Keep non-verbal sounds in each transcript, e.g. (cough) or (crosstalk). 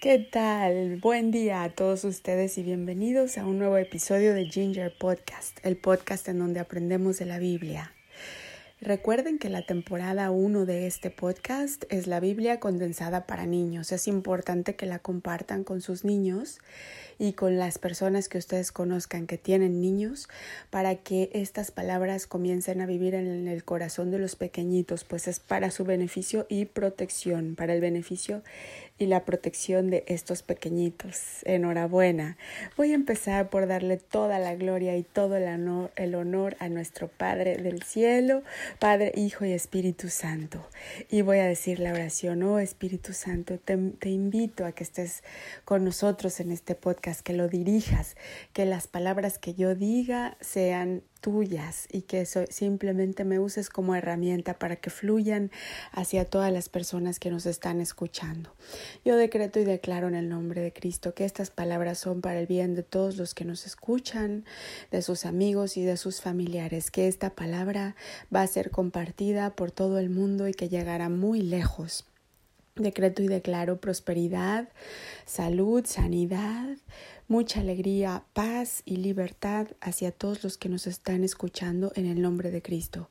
¿Qué tal? Buen día a todos ustedes y bienvenidos a un nuevo episodio de Ginger Podcast, el podcast en donde aprendemos de la Biblia. Recuerden que la temporada 1 de este podcast es la Biblia condensada para niños. Es importante que la compartan con sus niños y con las personas que ustedes conozcan que tienen niños para que estas palabras comiencen a vivir en el corazón de los pequeñitos, pues es para su beneficio y protección, para el beneficio y la protección de estos pequeñitos. Enhorabuena. Voy a empezar por darle toda la gloria y todo el honor, el honor a nuestro Padre del cielo, Padre, Hijo y Espíritu Santo. Y voy a decir la oración, oh Espíritu Santo, te, te invito a que estés con nosotros en este podcast, que lo dirijas, que las palabras que yo diga sean tuyas y que eso simplemente me uses como herramienta para que fluyan hacia todas las personas que nos están escuchando. Yo decreto y declaro en el nombre de Cristo que estas palabras son para el bien de todos los que nos escuchan, de sus amigos y de sus familiares, que esta palabra va a ser compartida por todo el mundo y que llegará muy lejos. Decreto y declaro prosperidad, salud, sanidad, mucha alegría, paz y libertad hacia todos los que nos están escuchando en el nombre de Cristo.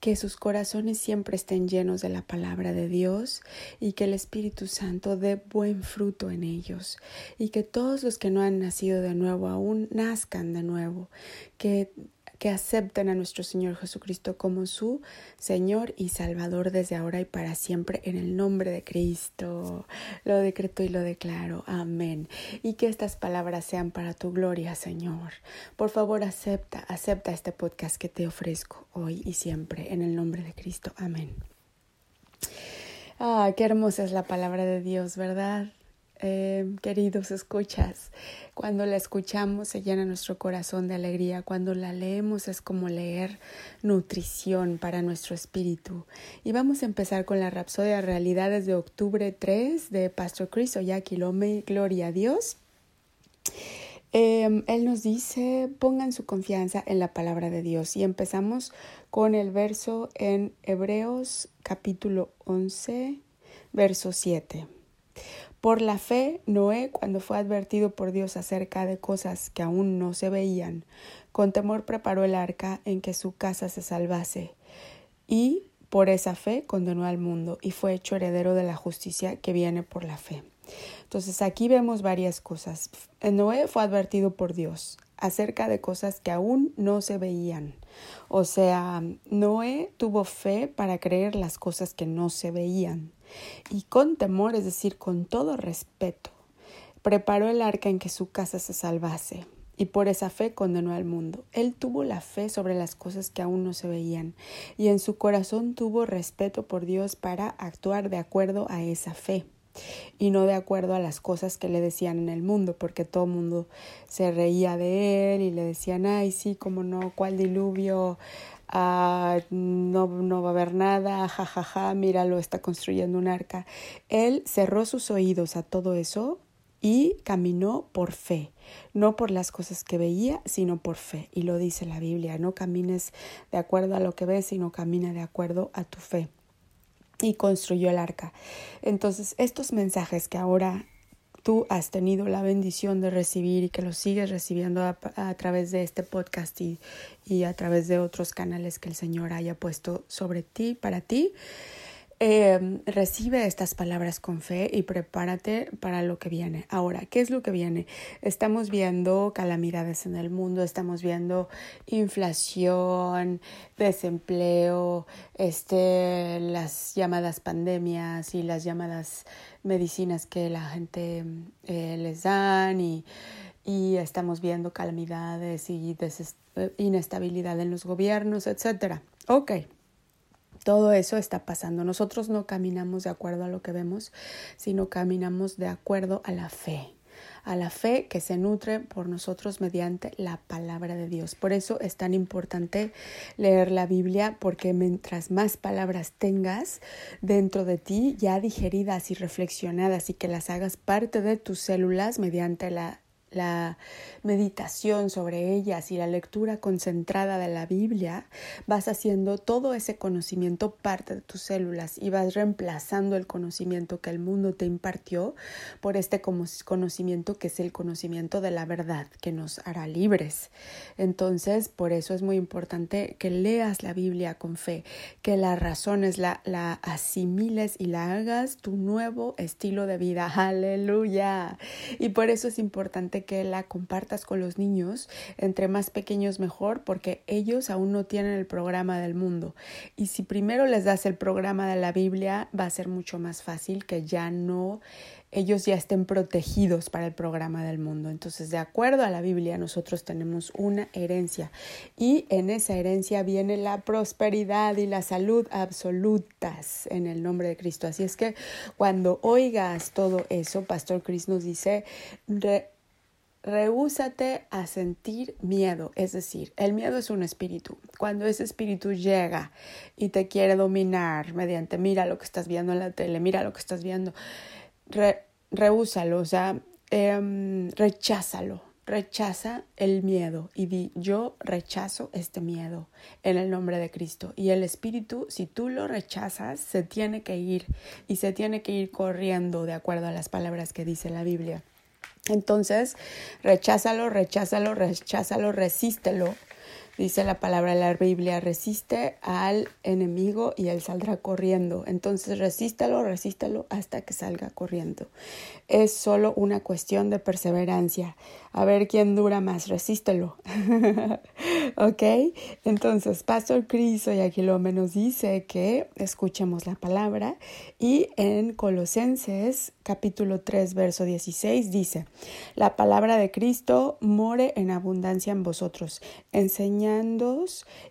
Que sus corazones siempre estén llenos de la palabra de Dios y que el Espíritu Santo dé buen fruto en ellos y que todos los que no han nacido de nuevo aún nazcan de nuevo, que que acepten a nuestro Señor Jesucristo como su Señor y Salvador desde ahora y para siempre en el nombre de Cristo. Lo decreto y lo declaro. Amén. Y que estas palabras sean para tu gloria, Señor. Por favor, acepta, acepta este podcast que te ofrezco hoy y siempre en el nombre de Cristo. Amén. Ah, qué hermosa es la palabra de Dios, ¿verdad? Eh, queridos escuchas, cuando la escuchamos se llena nuestro corazón de alegría, cuando la leemos es como leer nutrición para nuestro espíritu. Y vamos a empezar con la Rapsodia Realidades de octubre 3 de Pastor Chris Oyakilome, Gloria a Dios. Em, él nos dice, pongan su confianza en la palabra de Dios. Y empezamos con el verso en Hebreos capítulo 11, verso 7. Por la fe, Noé, cuando fue advertido por Dios acerca de cosas que aún no se veían, con temor preparó el arca en que su casa se salvase, y por esa fe condenó al mundo y fue hecho heredero de la justicia que viene por la fe. Entonces aquí vemos varias cosas. Noé fue advertido por Dios acerca de cosas que aún no se veían. O sea, Noé tuvo fe para creer las cosas que no se veían y con temor, es decir, con todo respeto, preparó el arca en que su casa se salvase y por esa fe condenó al mundo. Él tuvo la fe sobre las cosas que aún no se veían y en su corazón tuvo respeto por Dios para actuar de acuerdo a esa fe y no de acuerdo a las cosas que le decían en el mundo, porque todo el mundo se reía de él y le decían, ay, sí, cómo no, cuál diluvio, Ah, no, no va a haber nada, jajaja, ja, ja, míralo, está construyendo un arca. Él cerró sus oídos a todo eso y caminó por fe, no por las cosas que veía, sino por fe. Y lo dice la Biblia, no camines de acuerdo a lo que ves, sino camina de acuerdo a tu fe. Y construyó el arca. Entonces, estos mensajes que ahora tú has tenido la bendición de recibir y que lo sigues recibiendo a, través de este podcast y, y, a través de otros canales que el Señor haya puesto sobre ti, para ti. Eh, recibe estas palabras con fe y prepárate para lo que viene. Ahora, ¿qué es lo que viene? Estamos viendo calamidades en el mundo, estamos viendo inflación, desempleo, este, las llamadas pandemias y las llamadas medicinas que la gente eh, les dan y, y estamos viendo calamidades y inestabilidad en los gobiernos, etcétera. Ok. Todo eso está pasando. Nosotros no caminamos de acuerdo a lo que vemos, sino caminamos de acuerdo a la fe, a la fe que se nutre por nosotros mediante la palabra de Dios. Por eso es tan importante leer la Biblia, porque mientras más palabras tengas dentro de ti, ya digeridas y reflexionadas y que las hagas parte de tus células mediante la la meditación sobre ellas y la lectura concentrada de la Biblia, vas haciendo todo ese conocimiento parte de tus células y vas reemplazando el conocimiento que el mundo te impartió por este conocimiento que es el conocimiento de la verdad que nos hará libres. Entonces, por eso es muy importante que leas la Biblia con fe, que la razones, la, la asimiles y la hagas tu nuevo estilo de vida. (laughs) Aleluya. Y por eso es importante que la compartas con los niños, entre más pequeños mejor, porque ellos aún no tienen el programa del mundo. Y si primero les das el programa de la Biblia, va a ser mucho más fácil que ya no ellos ya estén protegidos para el programa del mundo. Entonces, de acuerdo a la Biblia, nosotros tenemos una herencia y en esa herencia viene la prosperidad y la salud absolutas en el nombre de Cristo. Así es que cuando oigas todo eso, Pastor Chris nos dice, Rehúsate a sentir miedo, es decir, el miedo es un espíritu. Cuando ese espíritu llega y te quiere dominar mediante mira lo que estás viendo en la tele, mira lo que estás viendo, re, rehúsalo, o sea, em, recházalo, rechaza el miedo y di yo rechazo este miedo en el nombre de Cristo. Y el espíritu, si tú lo rechazas, se tiene que ir y se tiene que ir corriendo de acuerdo a las palabras que dice la Biblia. Entonces, recházalo, recházalo, recházalo, resístelo Dice la palabra de la Biblia, resiste al enemigo y él saldrá corriendo. Entonces resístalo, resístalo hasta que salga corriendo. Es solo una cuestión de perseverancia. A ver quién dura más, resístelo. (laughs) ¿Ok? Entonces, Pastor Chris hoy aquí lo menos dice que escuchemos la palabra y en Colosenses capítulo 3 verso 16 dice, la palabra de Cristo more en abundancia en vosotros, enseña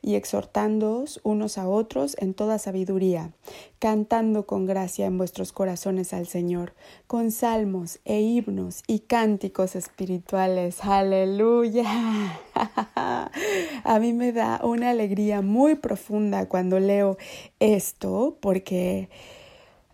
y exhortándoos unos a otros en toda sabiduría, cantando con gracia en vuestros corazones al Señor, con salmos e himnos y cánticos espirituales. Aleluya. (laughs) a mí me da una alegría muy profunda cuando leo esto, porque...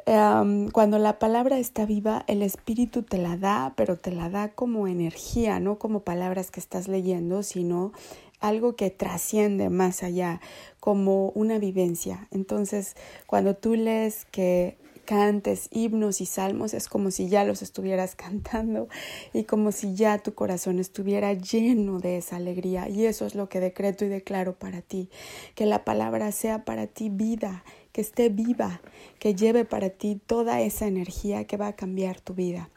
cuando la palabra está viva, el espíritu te la da, pero te la da como energía, no como palabras que estás leyendo, sino algo que trasciende más allá, como una vivencia. Entonces, cuando tú lees que cantes himnos y salmos, es como si ya los estuvieras (laughs) cantando y como si ya tu corazón estuviera lleno de esa alegría. Y eso es lo que decreto y declaro para ti, que la palabra sea para ti vida, que esté viva, que lleve para ti toda esa energía que va a cambiar tu vida.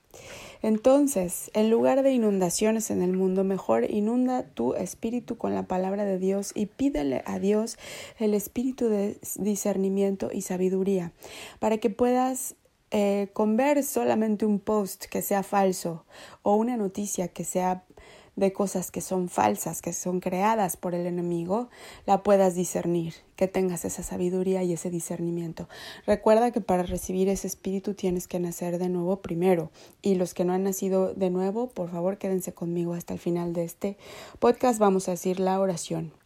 Entonces, en lugar de inundaciones en el mundo, mejor inunda tu espíritu con la palabra de Dios y pídele a Dios el espíritu de discernimiento y sabiduría para que puedas eh, ver solamente un post que sea falso o una noticia que sea de cosas que son falsas, que son creadas por el enemigo, la puedas discernir, que tengas esa sabiduría y ese discernimiento. Recuerda que para recibir ese espíritu tienes que nacer de nuevo primero. Y los que no han nacido de nuevo, por favor quédense conmigo hasta el final de este podcast. Vamos a decir la oración.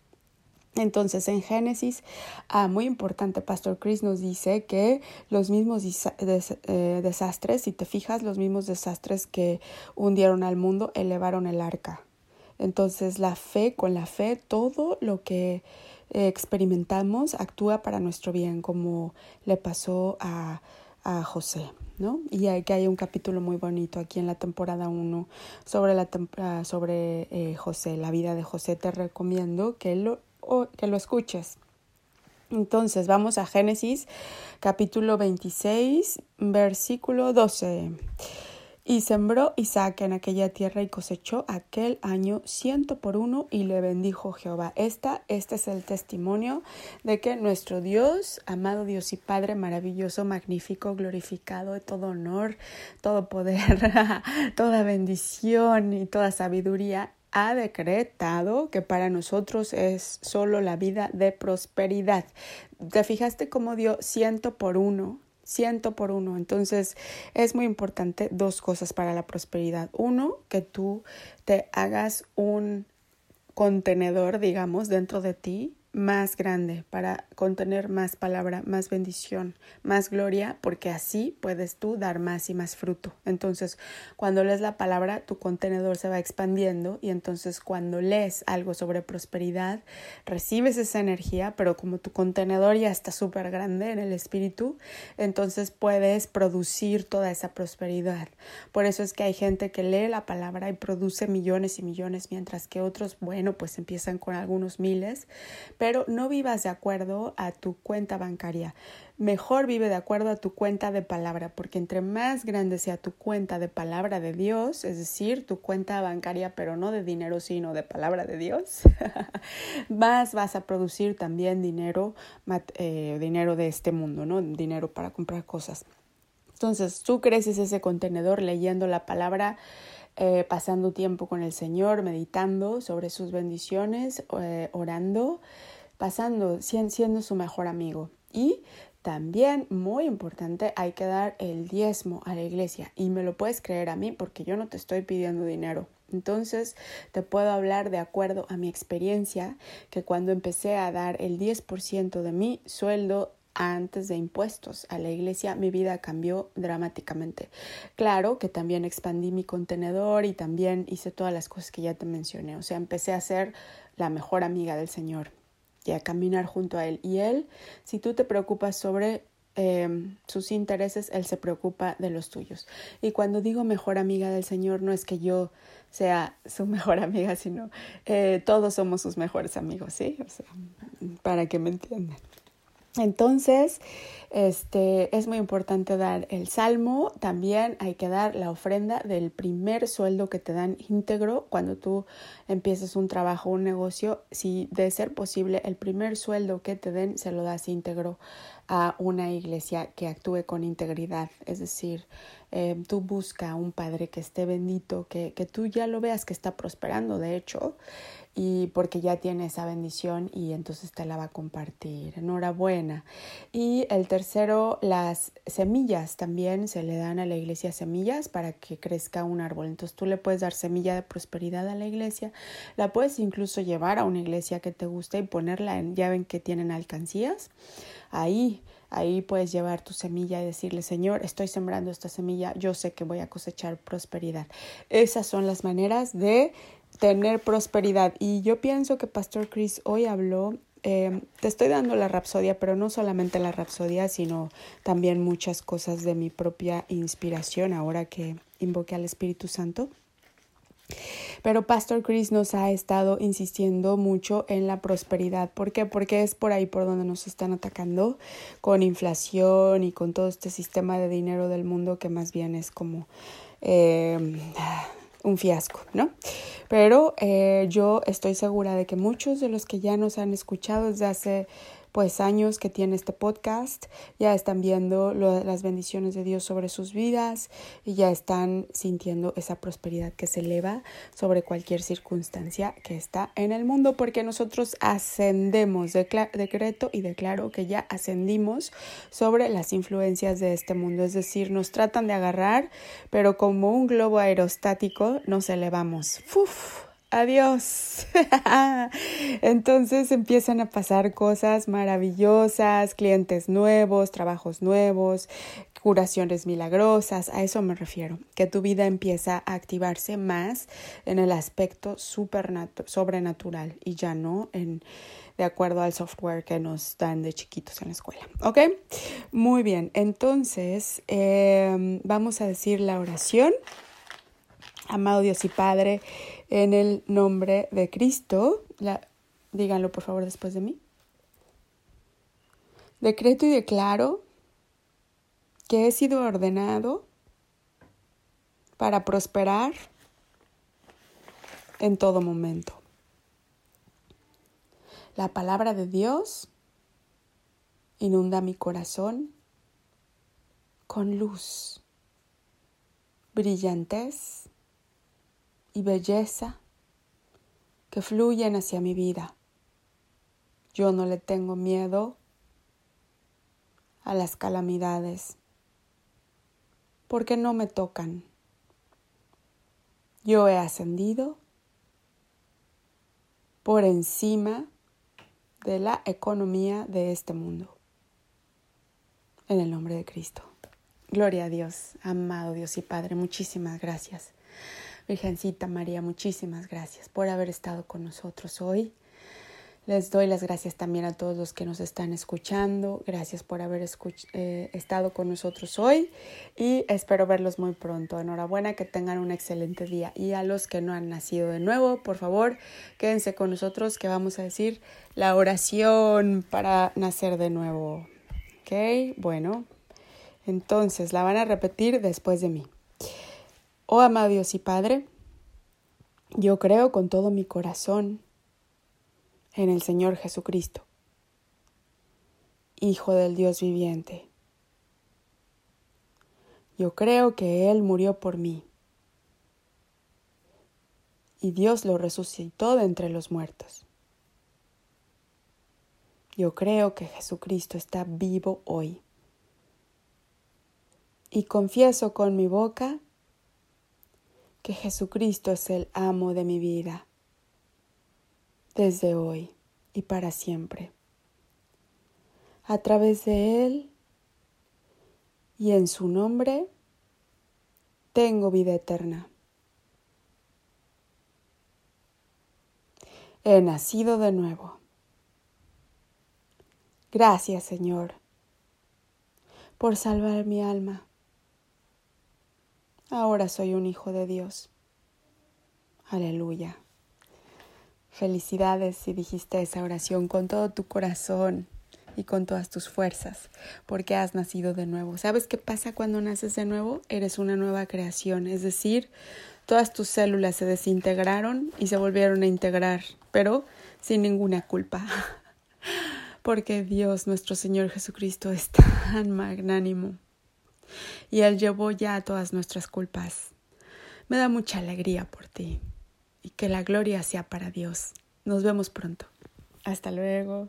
Entonces, en Génesis, ah, muy importante, Pastor Chris nos dice que los mismos eh, desastres, si te fijas, los mismos desastres que hundieron al mundo elevaron el arca. Entonces, la fe, con la fe, todo lo que experimentamos actúa para nuestro bien, como le pasó a, a José. ¿no? Y hay, que hay un capítulo muy bonito aquí en la temporada 1 sobre, la, ah, sobre eh, José, la vida de José. Te recomiendo que lo que lo escuches. Entonces vamos a Génesis capítulo 26, versículo 12. Y sembró Isaac en aquella tierra y cosechó aquel año ciento por uno y le bendijo Jehová. Esta, este es el testimonio de que nuestro Dios, amado Dios y Padre maravilloso, magnífico, glorificado, de todo honor, todo poder, (laughs) toda bendición y toda sabiduría, ha decretado que para nosotros es solo la vida de prosperidad. ¿Te fijaste cómo dio ciento por uno? Ciento por uno. Entonces es muy importante dos cosas para la prosperidad. Uno, que tú te hagas un contenedor, digamos, dentro de ti más grande, para contener más palabra, más bendición, más gloria, porque así puedes tú dar más y más fruto. Entonces, cuando lees la palabra, tu contenedor se va expandiendo y entonces cuando lees algo sobre prosperidad, recibes esa energía, pero como tu contenedor ya está súper grande en el espíritu, entonces puedes producir toda esa prosperidad. Por eso es que hay gente que lee la palabra y produce millones y millones, mientras que otros, bueno, pues empiezan con algunos miles pero no vivas de acuerdo a tu cuenta bancaria. Mejor vive de acuerdo a tu cuenta de palabra, porque entre más grande sea tu cuenta de palabra de Dios, es decir, tu cuenta bancaria, pero no de dinero, sino de palabra de Dios, (laughs) más vas a producir también dinero, eh, dinero de este mundo, ¿no? Dinero para comprar cosas. Entonces, tú creces ese contenedor leyendo la palabra eh, pasando tiempo con el Señor, meditando sobre sus bendiciones, eh, orando, pasando, siendo su mejor amigo. Y también, muy importante, hay que dar el diezmo a la iglesia. Y me lo puedes creer a mí porque yo no te estoy pidiendo dinero. Entonces, te puedo hablar de acuerdo a mi experiencia que cuando empecé a dar el 10% de mi sueldo antes de impuestos a la iglesia, mi vida cambió dramáticamente. Claro que también expandí mi contenedor y también hice todas las cosas que ya te mencioné. O sea, empecé a ser la mejor amiga del Señor y a caminar junto a Él. Y Él, si tú te preocupas sobre em, sus intereses, Él se preocupa de los tuyos. Y cuando digo mejor amiga del Señor, no es que yo sea su (laughs) mejor amiga, sino eh, todos somos sus mejores amigos, ¿sí? O sea, para que me entiendan. Entonces, este, es muy importante dar el salmo, también hay que dar la ofrenda del primer sueldo que te dan íntegro cuando tú empieces un trabajo, un negocio, si de ser posible el primer sueldo que te den se lo das íntegro a una iglesia que actúe con integridad, es decir, eh, tú busca un padre que esté bendito, que, que tú ya lo veas que está prosperando, de hecho, y porque ya tiene esa bendición y entonces te la va a compartir. Enhorabuena. Y el tercero, las semillas también se le dan a la iglesia semillas para que crezca un árbol. Entonces tú le puedes dar semilla de prosperidad a la iglesia, la puedes incluso llevar a una iglesia que te guste y ponerla en, ya ven que tienen alcancías. Ahí Ahí puedes llevar tu semilla y decirle, Señor, estoy sembrando esta semilla, yo sé que voy a cosechar prosperidad. Esas son las maneras de tener prosperidad. Y yo pienso que Pastor Chris hoy habló, eh, te estoy dando la rapsodia, pero no solamente la rapsodia, sino también muchas cosas de mi propia inspiración ahora que invoqué al Espíritu Santo. Pero Pastor Chris nos ha estado insistiendo mucho en la prosperidad. ¿Por qué? Porque es por ahí por donde nos están atacando con inflación y con todo este sistema de dinero del mundo que más bien es como eh, un fiasco, ¿no? Pero eh, yo estoy segura de que muchos de los que ya nos han escuchado desde hace pues años que tiene este podcast, ya están viendo las bendiciones de Dios sobre sus vidas y ya están sintiendo esa prosperidad que se eleva sobre cualquier circunstancia que está en el mundo, porque nosotros ascendemos, decreto y declaro que ya ascendimos sobre las influencias de este mundo, es decir, nos tratan de agarrar, pero como un globo aerostático nos elevamos. Adiós. (laughs) Entonces empiezan a pasar cosas maravillosas, clientes nuevos, trabajos nuevos, curaciones milagrosas, a eso me refiero, que tu vida empieza a activarse más en el aspecto sobrenatural y ya no en de acuerdo al software que nos dan de chiquitos en la escuela. ¿Ok? Muy bien, entonces em, vamos a decir la oración. Amado Dios y Padre, en el nombre de Cristo, díganlo por favor después de mí. Decreto y declaro que he sido ordenado para prosperar en todo momento. La palabra de Dios inunda mi corazón con luz, brillantez y belleza que fluyen hacia mi vida. Yo no le tengo miedo a las calamidades porque no me tocan. Yo he ascendido por encima de la economía de este mundo. En el nombre de Cristo. Gloria a Dios, amado Dios y Padre, muchísimas gracias. Virgencita María, muchísimas gracias por haber estado con nosotros hoy. Les doy las gracias también a todos los que nos están escuchando. Gracias por haber eh, estado con nosotros hoy y espero verlos muy pronto. Enhorabuena, que tengan un excelente día. Y a los que no han nacido de nuevo, por favor, quédense con nosotros que vamos a decir la oración para nacer de nuevo. ¿Ok? Bueno, entonces la van a repetir después de mí. Oh amado Dios y Padre, yo creo con todo mi corazón en el Señor Jesucristo, Hijo del Dios viviente. Yo creo que Él murió por mí y Dios lo resucitó de entre los muertos. Yo creo que Jesucristo está vivo hoy. Y confieso con mi boca que Jesucristo es el amo de mi vida desde hoy y para siempre. A través de Él y en su nombre tengo vida eterna. He nacido de nuevo. Gracias, Señor, por salvar mi alma. Ahora soy un hijo de Dios. Aleluya. Felicidades si dijiste esa oración con todo tu corazón y con todas tus fuerzas, porque has nacido de nuevo. ¿Sabes qué pasa cuando naces de nuevo? Eres una nueva creación, es decir, todas tus células se desintegraron y se volvieron a integrar, pero sin ninguna culpa. (laughs) Porque Dios, nuestro Señor Jesucristo, es tan magnánimo y Él llevó ya todas nuestras culpas. Me da mucha alegría por ti y que la gloria sea para Dios. Nos vemos pronto. Hasta luego.